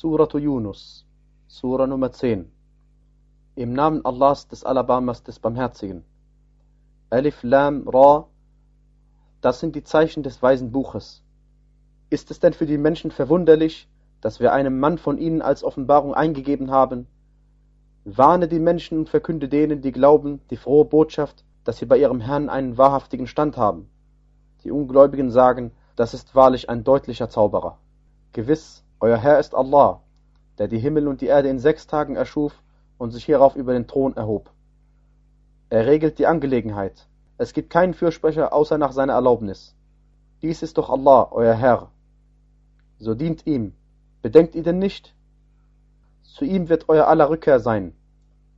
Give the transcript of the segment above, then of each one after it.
Suratu Yunus, Sura Nummer 10. Im Namen Allahs des Alabamas des Barmherzigen. Alif Lam Ra, das sind die Zeichen des weisen Buches. Ist es denn für die Menschen verwunderlich, dass wir einem Mann von ihnen als Offenbarung eingegeben haben? Warne die Menschen und verkünde denen, die glauben, die frohe Botschaft, dass sie bei ihrem Herrn einen wahrhaftigen Stand haben. Die Ungläubigen sagen, das ist wahrlich ein deutlicher Zauberer. Gewiss, euer Herr ist Allah, der die Himmel und die Erde in sechs Tagen erschuf und sich hierauf über den Thron erhob. Er regelt die Angelegenheit. Es gibt keinen Fürsprecher außer nach seiner Erlaubnis. Dies ist doch Allah, euer Herr. So dient ihm. Bedenkt ihr denn nicht? Zu ihm wird euer aller Rückkehr sein.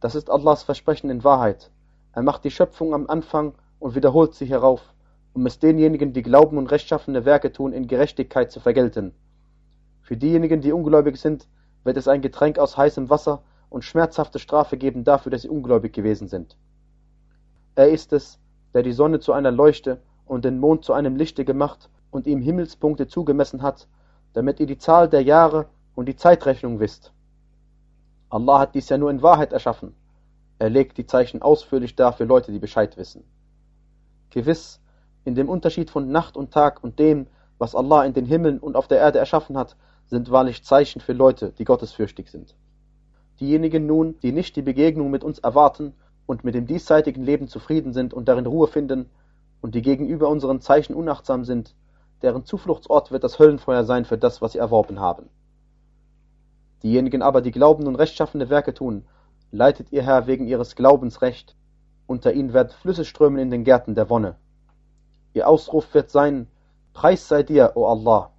Das ist Allahs Versprechen in Wahrheit. Er macht die Schöpfung am Anfang und wiederholt sie hierauf, um es denjenigen, die glauben und rechtschaffene Werke tun, in Gerechtigkeit zu vergelten. Für diejenigen, die ungläubig sind, wird es ein Getränk aus heißem Wasser und schmerzhafte Strafe geben dafür, dass sie ungläubig gewesen sind. Er ist es, der die Sonne zu einer Leuchte und den Mond zu einem Lichte gemacht und ihm Himmelspunkte zugemessen hat, damit ihr die Zahl der Jahre und die Zeitrechnung wisst. Allah hat dies ja nur in Wahrheit erschaffen. Er legt die Zeichen ausführlich dar für Leute, die Bescheid wissen. Gewiss, in dem Unterschied von Nacht und Tag und dem, was Allah in den Himmeln und auf der Erde erschaffen hat, sind wahrlich Zeichen für Leute, die gottesfürchtig sind. Diejenigen nun, die nicht die Begegnung mit uns erwarten und mit dem diesseitigen Leben zufrieden sind und darin Ruhe finden und die gegenüber unseren Zeichen unachtsam sind, deren Zufluchtsort wird das Höllenfeuer sein für das, was sie erworben haben. Diejenigen aber, die glauben und rechtschaffene Werke tun, leitet ihr Herr wegen ihres Glaubens recht. Unter ihnen werden Flüsse strömen in den Gärten der Wonne. Ihr Ausruf wird sein, Preis sei dir, o Allah,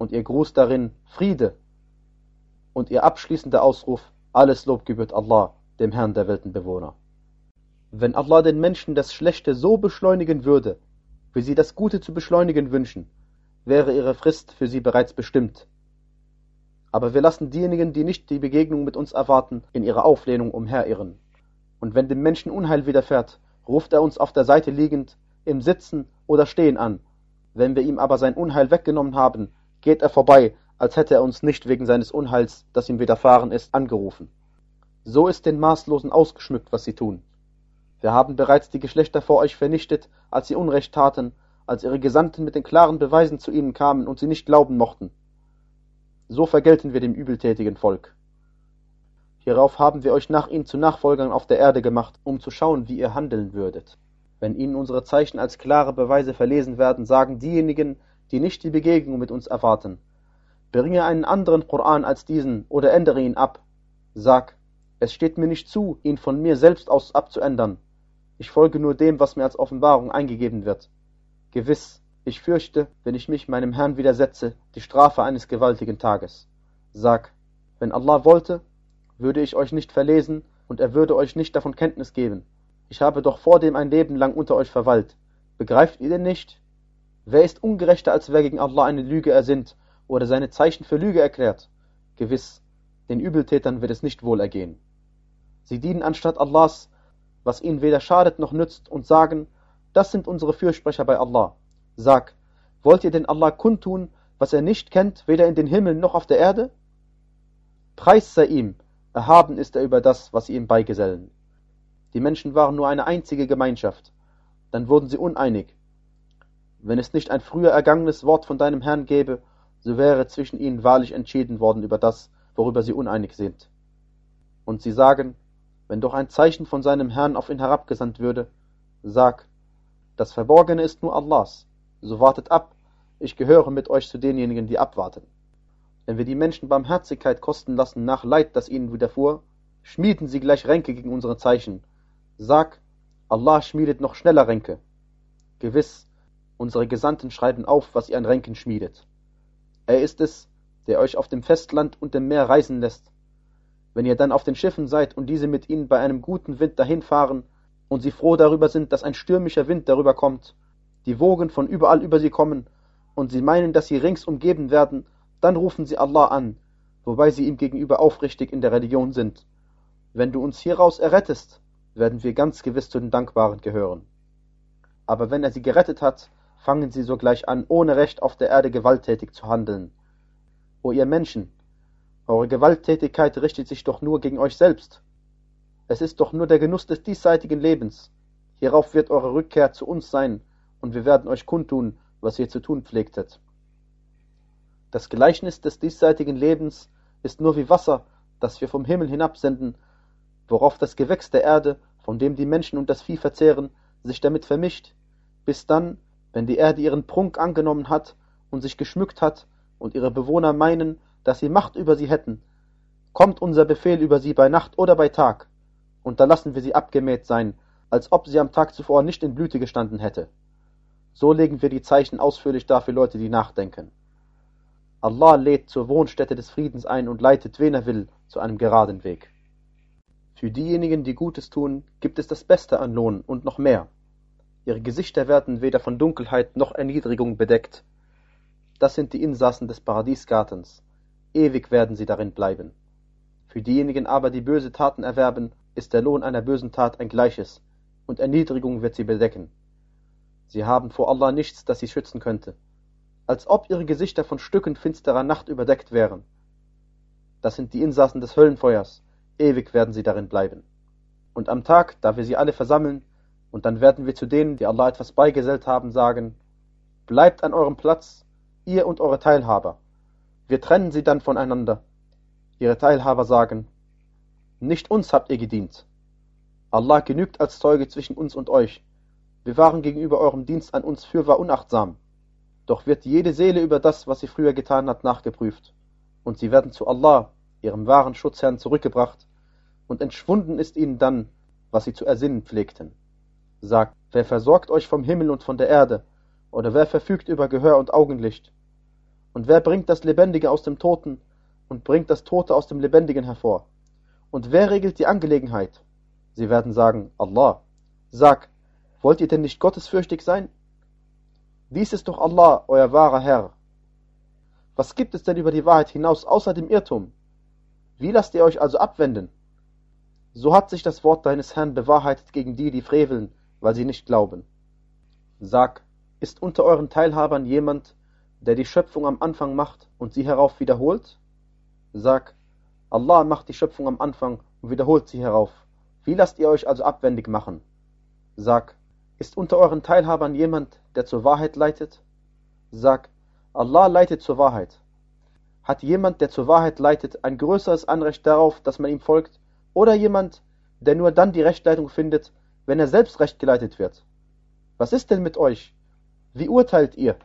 und ihr Gruß darin, Friede. Und ihr abschließender Ausruf, alles Lob gebührt Allah, dem Herrn der Weltenbewohner. Wenn Allah den Menschen das Schlechte so beschleunigen würde, wie sie das Gute zu beschleunigen wünschen, wäre ihre Frist für sie bereits bestimmt. Aber wir lassen diejenigen, die nicht die Begegnung mit uns erwarten, in ihrer Auflehnung umherirren. Und wenn dem Menschen Unheil widerfährt, ruft er uns auf der Seite liegend, im Sitzen oder Stehen an. Wenn wir ihm aber sein Unheil weggenommen haben, geht er vorbei, als hätte er uns nicht wegen seines Unheils, das ihm widerfahren ist, angerufen. So ist den Maßlosen ausgeschmückt, was sie tun. Wir haben bereits die Geschlechter vor euch vernichtet, als sie Unrecht taten, als ihre Gesandten mit den klaren Beweisen zu ihnen kamen und sie nicht glauben mochten. So vergelten wir dem übeltätigen Volk. Hierauf haben wir euch nach ihnen zu Nachfolgern auf der Erde gemacht, um zu schauen, wie ihr handeln würdet. Wenn ihnen unsere Zeichen als klare Beweise verlesen werden, sagen diejenigen, die nicht die Begegnung mit uns erwarten, bringe einen anderen Koran als diesen oder ändere ihn ab. Sag, es steht mir nicht zu, ihn von mir selbst aus abzuändern. Ich folge nur dem, was mir als Offenbarung eingegeben wird. Gewiss, ich fürchte, wenn ich mich meinem Herrn widersetze, die Strafe eines gewaltigen Tages. Sag, wenn Allah wollte, würde ich euch nicht verlesen und er würde euch nicht davon Kenntnis geben. Ich habe doch vor dem ein Leben lang unter euch verweilt. Begreift ihr denn nicht? Wer ist ungerechter, als wer gegen Allah eine Lüge ersinnt oder seine Zeichen für Lüge erklärt? Gewiss, den Übeltätern wird es nicht wohl ergehen. Sie dienen anstatt Allahs was ihnen weder schadet noch nützt, und sagen, das sind unsere Fürsprecher bei Allah. Sag, wollt ihr denn Allah kundtun, was er nicht kennt, weder in den Himmeln noch auf der Erde? Preis sei ihm, erhaben ist er über das, was sie ihm beigesellen. Die Menschen waren nur eine einzige Gemeinschaft, dann wurden sie uneinig. Wenn es nicht ein früher ergangenes Wort von deinem Herrn gäbe, so wäre zwischen ihnen wahrlich entschieden worden über das, worüber sie uneinig sind. Und sie sagen, wenn doch ein Zeichen von seinem Herrn auf ihn herabgesandt würde, sag, das Verborgene ist nur Allahs, so wartet ab, ich gehöre mit euch zu denjenigen, die abwarten. Wenn wir die Menschen Barmherzigkeit kosten lassen nach Leid, das ihnen widerfuhr, schmieden sie gleich Ränke gegen unsere Zeichen. Sag, Allah schmiedet noch schneller Ränke. Gewiss, unsere Gesandten schreiben auf, was ihr an Ränken schmiedet. Er ist es, der euch auf dem Festland und dem Meer reisen lässt, wenn ihr dann auf den Schiffen seid und diese mit ihnen bei einem guten Wind dahinfahren und sie froh darüber sind, dass ein stürmischer Wind darüber kommt, die Wogen von überall über sie kommen und sie meinen, dass sie rings umgeben werden, dann rufen sie Allah an, wobei sie ihm gegenüber aufrichtig in der Religion sind. Wenn du uns hieraus errettest, werden wir ganz gewiss zu den Dankbaren gehören. Aber wenn er sie gerettet hat, fangen sie sogleich an, ohne Recht auf der Erde gewalttätig zu handeln. O ihr Menschen, Eure Gewalttätigkeit richtet sich doch nur gegen euch selbst. Es ist doch nur der Genuss des diesseitigen Lebens. Hierauf wird eure Rückkehr zu uns sein, und wir werden euch kundtun, was ihr zu tun pflegtet. Das Gleichnis des diesseitigen Lebens ist nur wie Wasser, das wir vom Himmel hinabsenden, worauf das Gewächs der Erde, von dem die Menschen und das Vieh verzehren, sich damit vermischt, bis dann, wenn die Erde ihren Prunk angenommen hat und sich geschmückt hat und ihre Bewohner meinen, dass sie Macht über sie hätten, kommt unser Befehl über sie bei Nacht oder bei Tag, und da lassen wir sie abgemäht sein, als ob sie am Tag zuvor nicht in Blüte gestanden hätte. So legen wir die Zeichen ausführlich dar für Leute, die nachdenken. Allah lädt zur Wohnstätte des Friedens ein und leitet, wen er will, zu einem geraden Weg. Für diejenigen, die Gutes tun, gibt es das Beste an Lohn und noch mehr. Ihre Gesichter werden weder von Dunkelheit noch Erniedrigung bedeckt. Das sind die Insassen des Paradiesgartens. Ewig werden sie darin bleiben. Für diejenigen aber, die böse Taten erwerben, ist der Lohn einer bösen Tat ein gleiches, und Erniedrigung wird sie bedecken. Sie haben vor Allah nichts, das sie schützen könnte als ob ihre Gesichter von Stücken finsterer Nacht überdeckt wären. Das sind die Insassen des Höllenfeuers, ewig werden sie darin bleiben. Und am Tag, da wir sie alle versammeln, und dann werden wir zu denen, die Allah etwas beigesellt haben, sagen, bleibt an eurem Platz, ihr und eure Teilhaber. Wir trennen sie dann voneinander. Ihre Teilhaber sagen, nicht uns habt ihr gedient. Allah genügt als Zeuge zwischen uns und euch. Wir waren gegenüber eurem Dienst an uns fürwahr unachtsam. Doch wird jede Seele über das, was sie früher getan hat, nachgeprüft. Und sie werden zu Allah, ihrem wahren Schutzherrn, zurückgebracht, und entschwunden ist ihnen dann, was sie zu ersinnen pflegten. Sagt, wer versorgt euch vom Himmel und von der Erde, oder wer verfügt über Gehör und Augenlicht? Und wer bringt das Lebendige aus dem Toten und bringt das Tote aus dem Lebendigen hervor? Und wer regelt die Angelegenheit? Sie werden sagen, Allah. Sag, wollt ihr denn nicht gottesfürchtig sein? Dies ist doch Allah, euer wahrer Herr. Was gibt es denn über die Wahrheit hinaus außer dem Irrtum? Wie lasst ihr euch also abwenden? So hat sich das Wort deines Herrn bewahrheitet gegen die, die freveln, weil sie nicht glauben. Sag, ist unter euren Teilhabern jemand, der die Schöpfung am Anfang macht und sie herauf wiederholt? Sag, Allah macht die Schöpfung am Anfang und wiederholt sie herauf. Wie lasst ihr euch also abwendig machen? Sag, ist unter euren Teilhabern jemand, der zur Wahrheit leitet? Sag, Allah leitet zur Wahrheit. Hat jemand, der zur Wahrheit leitet, ein größeres Anrecht darauf, dass man ihm folgt, oder jemand, der nur dann die Rechtleitung findet, wenn er selbst recht geleitet wird? Was ist denn mit euch? Wie urteilt ihr?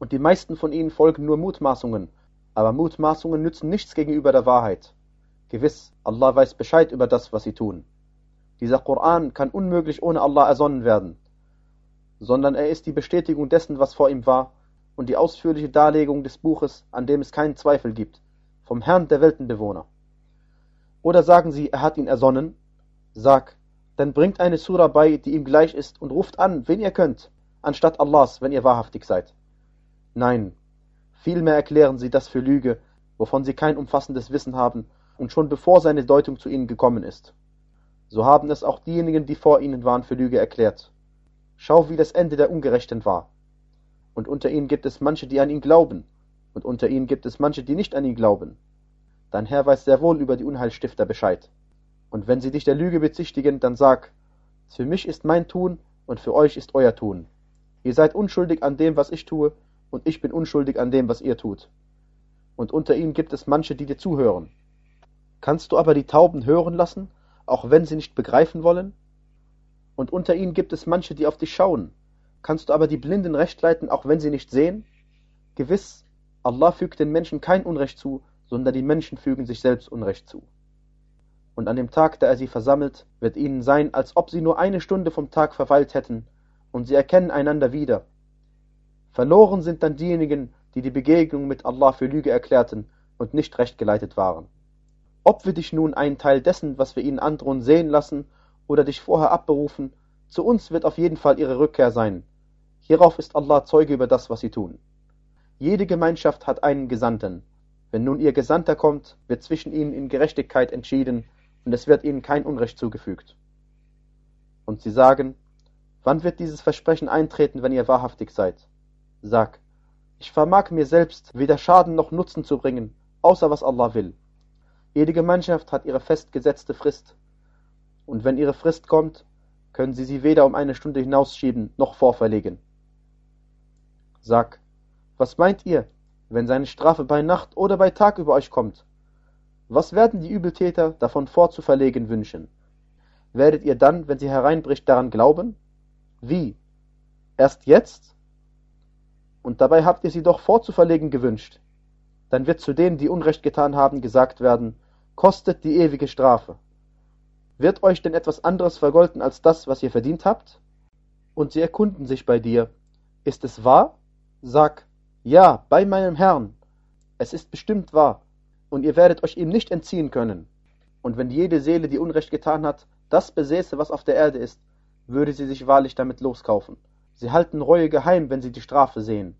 Und die meisten von ihnen folgen nur Mutmaßungen, aber Mutmaßungen nützen nichts gegenüber der Wahrheit. Gewiss, Allah weiß Bescheid über das, was sie tun. Dieser Koran kann unmöglich ohne Allah ersonnen werden, sondern er ist die Bestätigung dessen, was vor ihm war, und die ausführliche Darlegung des Buches, an dem es keinen Zweifel gibt, vom Herrn der Weltenbewohner. Oder sagen sie, er hat ihn ersonnen? Sag, dann bringt eine Sura bei, die ihm gleich ist, und ruft an, wen ihr könnt, anstatt Allahs, wenn ihr wahrhaftig seid. Nein, vielmehr erklären sie das für Lüge, wovon sie kein umfassendes Wissen haben, und schon bevor seine Deutung zu ihnen gekommen ist. So haben es auch diejenigen, die vor ihnen waren, für Lüge erklärt. Schau, wie das Ende der Ungerechten war. Und unter ihnen gibt es manche, die an ihn glauben, und unter ihnen gibt es manche, die nicht an ihn glauben. Dein Herr weiß sehr wohl über die Unheilstifter Bescheid. Und wenn sie dich der Lüge bezichtigen, dann sag, für mich ist mein Tun und für euch ist euer Tun. Ihr seid unschuldig an dem, was ich tue, und ich bin unschuldig an dem, was ihr tut. Und unter ihnen gibt es manche, die dir zuhören. Kannst du aber die Tauben hören lassen auch wenn sie nicht begreifen wollen? Und unter ihnen gibt es manche, die auf dich schauen. Kannst du aber die Blinden recht leiten, auch wenn sie nicht sehen? Gewiss, Allah fügt den Menschen kein Unrecht zu, sondern die Menschen fügen sich selbst Unrecht zu. Und an dem Tag, da er sie versammelt, wird ihnen sein, als ob sie nur eine Stunde vom Tag verweilt hätten, und sie erkennen einander wieder. Verloren sind dann diejenigen, die die Begegnung mit Allah für Lüge erklärten und nicht recht geleitet waren. Ob wir dich nun einen Teil dessen, was wir ihnen androhen, sehen lassen oder dich vorher abberufen, zu uns wird auf jeden Fall ihre Rückkehr sein. Hierauf ist Allah Zeuge über das, was sie tun. Jede Gemeinschaft hat einen Gesandten. Wenn nun ihr Gesandter kommt, wird zwischen ihnen in Gerechtigkeit entschieden und es wird ihnen kein Unrecht zugefügt. Und sie sagen, wann wird dieses Versprechen eintreten, wenn ihr wahrhaftig seid? Sag, ich vermag mir selbst weder Schaden noch Nutzen zu bringen außer was Allah will. Jede Gemeinschaft hat ihre festgesetzte Frist. Und wenn ihre Frist kommt, können sie sie weder um eine Stunde hinausschieben noch vorverlegen. Sag, was meint ihr, wenn seine Strafe bei Nacht oder bei Tag über euch kommt? Was werden die Übeltäter davon vorzuverlegen wünschen? Werdet ihr dann, wenn sie hereinbricht, daran glauben? Wie? Erst jetzt? Und dabei habt ihr sie doch vorzuverlegen gewünscht. Dann wird zu denen, die Unrecht getan haben, gesagt werden, kostet die ewige Strafe. Wird euch denn etwas anderes vergolten als das, was ihr verdient habt? Und sie erkunden sich bei dir. Ist es wahr? Sag, ja, bei meinem Herrn. Es ist bestimmt wahr. Und ihr werdet euch ihm nicht entziehen können. Und wenn jede Seele, die Unrecht getan hat, das besäße, was auf der Erde ist, würde sie sich wahrlich damit loskaufen. Sie halten Reue geheim, wenn sie die Strafe sehen.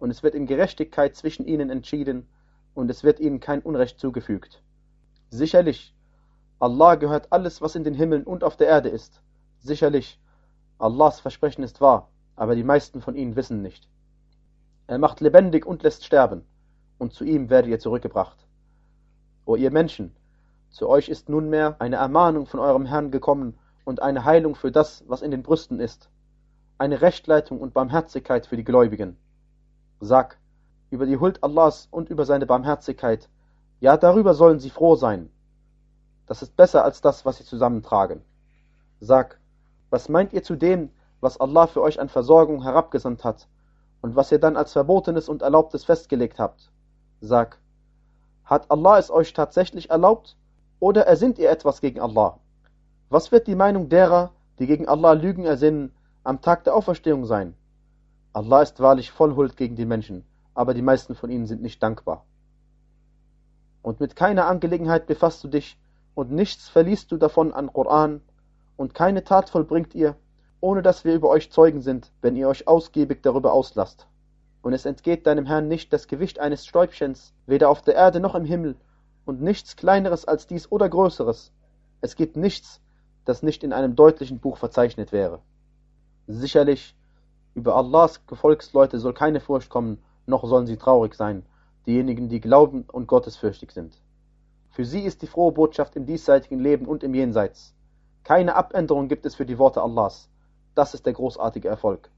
Und es wird in Gerechtigkeit zwischen ihnen entschieden, und es wird ihnen kein Unrecht zugefügt. Sicherlich, Allah gehört alles, was in den Himmeln und auf der Erde ist. Sicherlich, Allahs Versprechen ist wahr, aber die meisten von ihnen wissen nicht. Er macht lebendig und lässt sterben, und zu ihm werdet ihr zurückgebracht. O ihr Menschen, zu euch ist nunmehr eine Ermahnung von eurem Herrn gekommen und eine Heilung für das, was in den Brüsten ist, eine Rechtleitung und Barmherzigkeit für die Gläubigen. Sag, über die Huld Allahs und über seine Barmherzigkeit, ja darüber sollen sie froh sein, das ist besser als das, was sie zusammentragen. Sag, was meint ihr zu dem, was Allah für euch an Versorgung herabgesandt hat und was ihr dann als Verbotenes und Erlaubtes festgelegt habt? Sag, hat Allah es euch tatsächlich erlaubt oder ersinnt ihr etwas gegen Allah? Was wird die Meinung derer, die gegen Allah Lügen ersinnen, am Tag der Auferstehung sein? Allah ist wahrlich voll Huld gegen die Menschen, aber die meisten von ihnen sind nicht dankbar. Und mit keiner Angelegenheit befasst du dich, und nichts verliest du davon an Koran, und keine Tat vollbringt ihr, ohne dass wir über euch Zeugen sind, wenn ihr euch ausgiebig darüber auslasst. Und es entgeht deinem Herrn nicht das Gewicht eines Stäubchens, weder auf der Erde noch im Himmel, und nichts kleineres als dies oder größeres. Es gibt nichts, das nicht in einem deutlichen Buch verzeichnet wäre. Sicherlich, über Allahs Gefolgsleute soll keine Furcht kommen, noch sollen sie traurig sein, diejenigen, die glauben und gottesfürchtig sind. Für sie ist die frohe Botschaft im diesseitigen Leben und im Jenseits. Keine Abänderung gibt es für die Worte Allahs. Das ist der großartige Erfolg.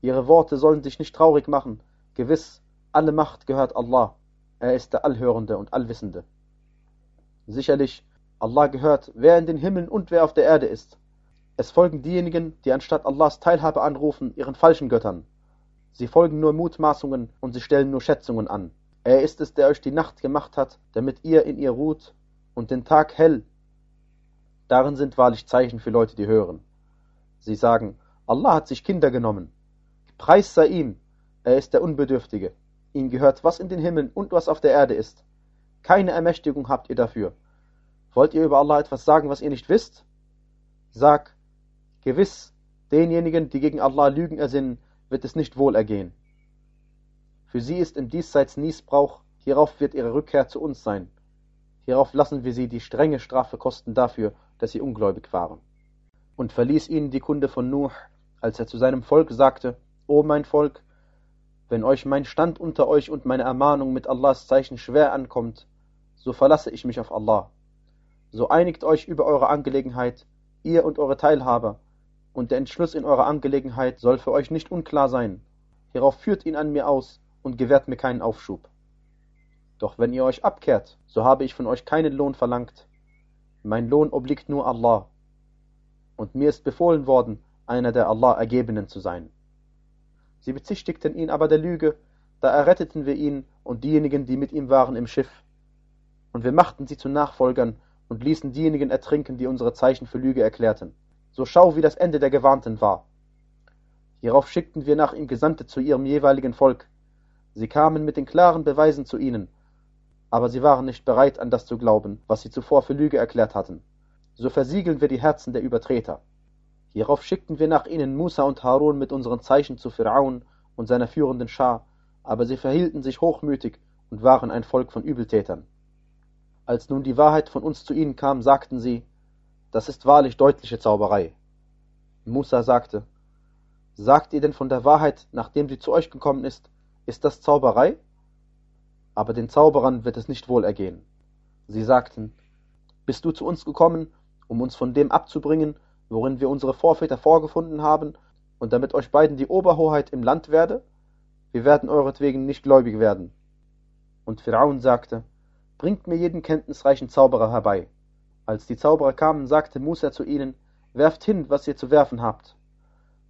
Ihre Worte sollen dich nicht traurig machen. Gewiss, alle Macht gehört Allah. Er ist der Allhörende und Allwissende. Sicherlich, Allah gehört, wer in den Himmeln und wer auf der Erde ist. Es folgen diejenigen, die anstatt Allahs Teilhabe anrufen, ihren falschen Göttern. Sie folgen nur Mutmaßungen und sie stellen nur Schätzungen an. Er ist es, der euch die Nacht gemacht hat, damit ihr in ihr ruht, und den Tag hell. Darin sind wahrlich Zeichen für Leute, die hören. Sie sagen, Allah hat sich Kinder genommen. Preis sei ihm, er ist der Unbedürftige. Ihm gehört, was in den Himmeln und was auf der Erde ist. Keine Ermächtigung habt ihr dafür. Wollt ihr über Allah etwas sagen, was ihr nicht wisst? Sag, gewiss, denjenigen, die gegen Allah Lügen ersinnen, wird es nicht wohl ergehen. Für sie ist im Diesseits Niesbrauch, hierauf wird ihre Rückkehr zu uns sein. Hierauf lassen wir sie die strenge Strafe kosten dafür, dass sie ungläubig waren. Und verließ ihnen die Kunde von Nuh, als er zu seinem Volk sagte, O mein Volk, wenn euch mein Stand unter euch und meine Ermahnung mit Allahs Zeichen schwer ankommt, so verlasse ich mich auf Allah. So einigt euch über eure Angelegenheit, ihr und eure Teilhaber, und der Entschluss in eurer Angelegenheit soll für euch nicht unklar sein. Hierauf führt ihn an mir aus, und gewährt mir keinen Aufschub. Doch wenn ihr euch abkehrt, so habe ich von euch keinen Lohn verlangt. Mein Lohn obliegt nur Allah. Und mir ist befohlen worden, einer der Allah Ergebenen zu sein. Sie bezichtigten ihn aber der Lüge, da erretteten wir ihn und diejenigen, die mit ihm waren im Schiff. Und wir machten sie zu Nachfolgern und ließen diejenigen ertrinken, die unsere Zeichen für Lüge erklärten. So schau, wie das Ende der Gewarnten war. Hierauf schickten wir nach ihm Gesandte zu ihrem jeweiligen Volk, Sie kamen mit den klaren Beweisen zu ihnen, aber sie waren nicht bereit, an das zu glauben, was sie zuvor für Lüge erklärt hatten. So versiegeln wir die Herzen der Übertreter. Hierauf schickten wir nach ihnen Musa und Harun mit unseren Zeichen zu Pharaon und seiner führenden Schar, aber sie verhielten sich hochmütig und waren ein Volk von Übeltätern. Als nun die Wahrheit von uns zu ihnen kam, sagten sie, das ist wahrlich deutliche Zauberei. Musa sagte, Sagt ihr denn von der Wahrheit, nachdem sie zu euch gekommen ist, ist das Zauberei? aber den Zauberern wird es nicht wohl ergehen. Sie sagten, bist du zu uns gekommen, um uns von dem abzubringen, worin wir unsere Vorväter vorgefunden haben, und damit euch beiden die Oberhoheit im Land werde? Wir werden euretwegen nicht gläubig werden. Und Pharaon sagte, bringt mir jeden kenntnisreichen Zauberer herbei. Als die Zauberer kamen, sagte Musa zu ihnen, werft hin, was ihr zu werfen habt.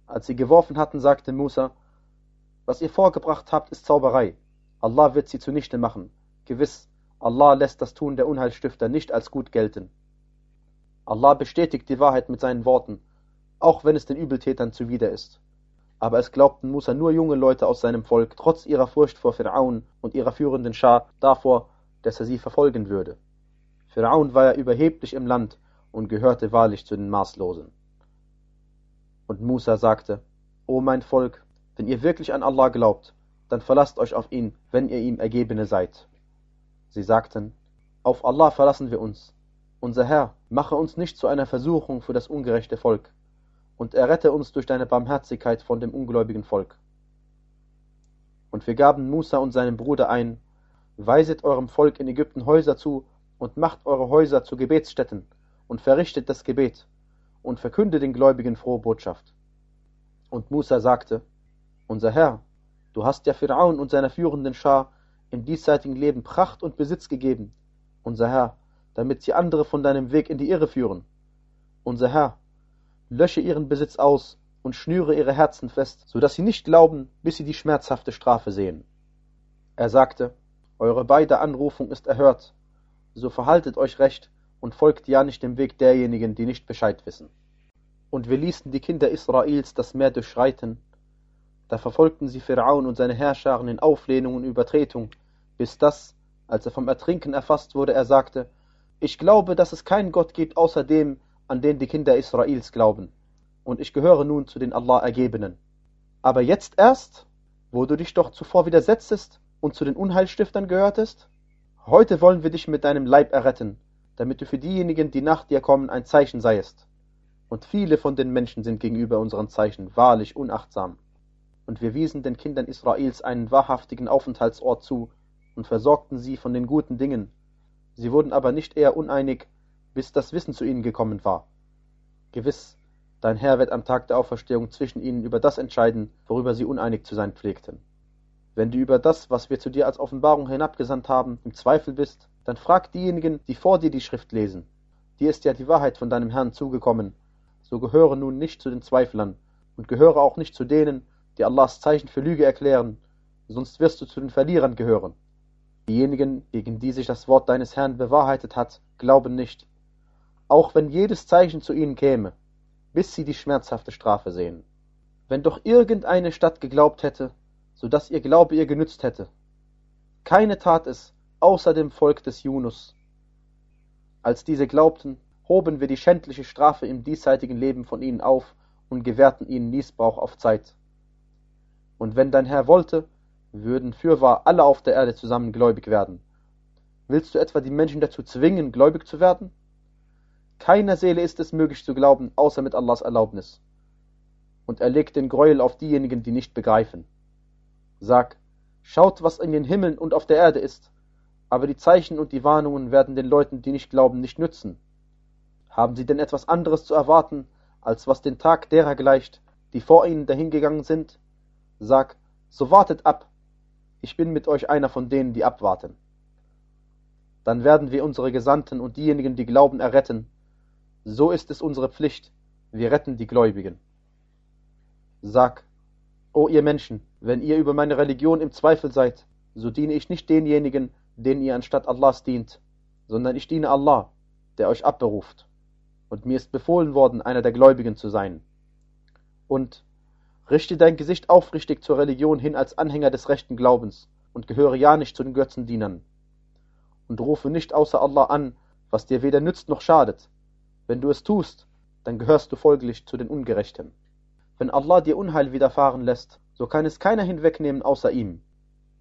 Als sie geworfen hatten, sagte Musa, was ihr vorgebracht habt, ist Zauberei. Allah wird sie zunichte machen. Gewiss, Allah lässt das Tun der Unheilstifter nicht als gut gelten. Allah bestätigt die Wahrheit mit seinen Worten, auch wenn es den Übeltätern zuwider ist. Aber es glaubten Musa nur junge Leute aus seinem Volk, trotz ihrer Furcht vor Pharaon und ihrer führenden Schar davor, dass er sie verfolgen würde. Pharaon war ja überheblich im Land und gehörte wahrlich zu den Maßlosen. Und Musa sagte, O mein Volk, wenn ihr wirklich an Allah glaubt, dann verlasst euch auf ihn, wenn ihr ihm Ergebene seid. Sie sagten, auf Allah verlassen wir uns. Unser Herr, mache uns nicht zu einer Versuchung für das ungerechte Volk und errette uns durch deine Barmherzigkeit von dem ungläubigen Volk. Und wir gaben Musa und seinem Bruder ein, weiset eurem Volk in Ägypten Häuser zu und macht eure Häuser zu Gebetsstätten und verrichtet das Gebet und verkünde den Gläubigen frohe Botschaft. Und Musa sagte, unser Herr, du hast ja Pharaon und seiner führenden Schar im diesseitigen Leben Pracht und Besitz gegeben, unser Herr, damit sie andere von deinem Weg in die Irre führen. Unser Herr, lösche ihren Besitz aus und schnüre ihre Herzen fest, so dass sie nicht glauben, bis sie die schmerzhafte Strafe sehen. Er sagte, eure beide Anrufung ist erhört, so verhaltet euch recht und folgt ja nicht dem Weg derjenigen, die nicht Bescheid wissen. Und wir ließen die Kinder Israels das Meer durchschreiten, da verfolgten sie Pharaon und seine Herrscharen in Auflehnung und Übertretung, bis das, als er vom Ertrinken erfasst wurde, er sagte, ich glaube, dass es keinen Gott gibt außer dem, an den die Kinder Israels glauben, und ich gehöre nun zu den Allah Ergebenen. Aber jetzt erst, wo du dich doch zuvor widersetztest und zu den Unheilstiftern gehörtest? Heute wollen wir dich mit deinem Leib erretten, damit du für diejenigen, die nach dir kommen, ein Zeichen seiest. Und viele von den Menschen sind gegenüber unseren Zeichen wahrlich unachtsam und wir wiesen den Kindern Israels einen wahrhaftigen Aufenthaltsort zu und versorgten sie von den guten Dingen. Sie wurden aber nicht eher uneinig, bis das Wissen zu ihnen gekommen war. Gewiss, dein Herr wird am Tag der Auferstehung zwischen ihnen über das entscheiden, worüber sie uneinig zu sein pflegten. Wenn du über das, was wir zu dir als Offenbarung hinabgesandt haben, im Zweifel bist, dann frag diejenigen, die vor dir die Schrift lesen. Dir ist ja die Wahrheit von deinem Herrn zugekommen. So gehöre nun nicht zu den Zweiflern und gehöre auch nicht zu denen, die Allahs Zeichen für Lüge erklären, sonst wirst du zu den Verlierern gehören. Diejenigen, gegen die sich das Wort deines Herrn bewahrheitet hat, glauben nicht, auch wenn jedes Zeichen zu ihnen käme, bis sie die schmerzhafte Strafe sehen. Wenn doch irgendeine Stadt geglaubt hätte, so dass ihr Glaube ihr genützt hätte. Keine tat es, außer dem Volk des Junus. Als diese glaubten, hoben wir die schändliche Strafe im diesseitigen Leben von ihnen auf und gewährten ihnen Niesbrauch auf Zeit. Und wenn dein Herr wollte, würden fürwahr alle auf der Erde zusammen gläubig werden. Willst du etwa die Menschen dazu zwingen, gläubig zu werden? Keiner Seele ist es möglich zu glauben, außer mit Allahs Erlaubnis. Und er legt den Gräuel auf diejenigen, die nicht begreifen. Sag, schaut, was in den Himmeln und auf der Erde ist, aber die Zeichen und die Warnungen werden den Leuten, die nicht glauben, nicht nützen. Haben sie denn etwas anderes zu erwarten, als was den Tag derer gleicht, die vor ihnen dahingegangen sind? Sag, so wartet ab, ich bin mit euch einer von denen, die abwarten. Dann werden wir unsere Gesandten und diejenigen, die glauben, erretten. So ist es unsere Pflicht, wir retten die Gläubigen. Sag, o ihr Menschen, wenn ihr über meine Religion im Zweifel seid, so diene ich nicht denjenigen, denen ihr anstatt Allahs dient, sondern ich diene Allah, der euch abberuft. Und mir ist befohlen worden, einer der Gläubigen zu sein. Und Richte dein Gesicht aufrichtig zur Religion hin als Anhänger des rechten Glaubens und gehöre ja nicht zu den Götzendienern. Und rufe nicht außer Allah an, was dir weder nützt noch schadet. Wenn du es tust, dann gehörst du folglich zu den Ungerechten. Wenn Allah dir Unheil widerfahren lässt, so kann es keiner hinwegnehmen außer ihm.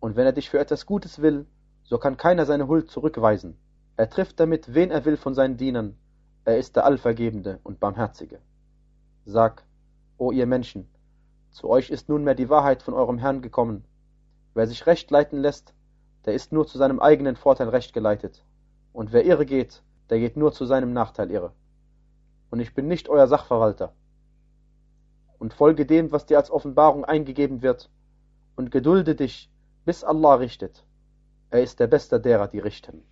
Und wenn er dich für etwas Gutes will, so kann keiner seine Huld zurückweisen. Er trifft damit, wen er will von seinen Dienern. Er ist der Allvergebende und Barmherzige. Sag, o ihr Menschen, zu euch ist nunmehr die Wahrheit von eurem Herrn gekommen. Wer sich recht leiten lässt, der ist nur zu seinem eigenen Vorteil recht geleitet. Und wer irre geht, der geht nur zu seinem Nachteil irre. Und ich bin nicht euer Sachverwalter. Und folge dem, was dir als Offenbarung eingegeben wird, und gedulde dich, bis Allah richtet. Er ist der Beste derer, die richten.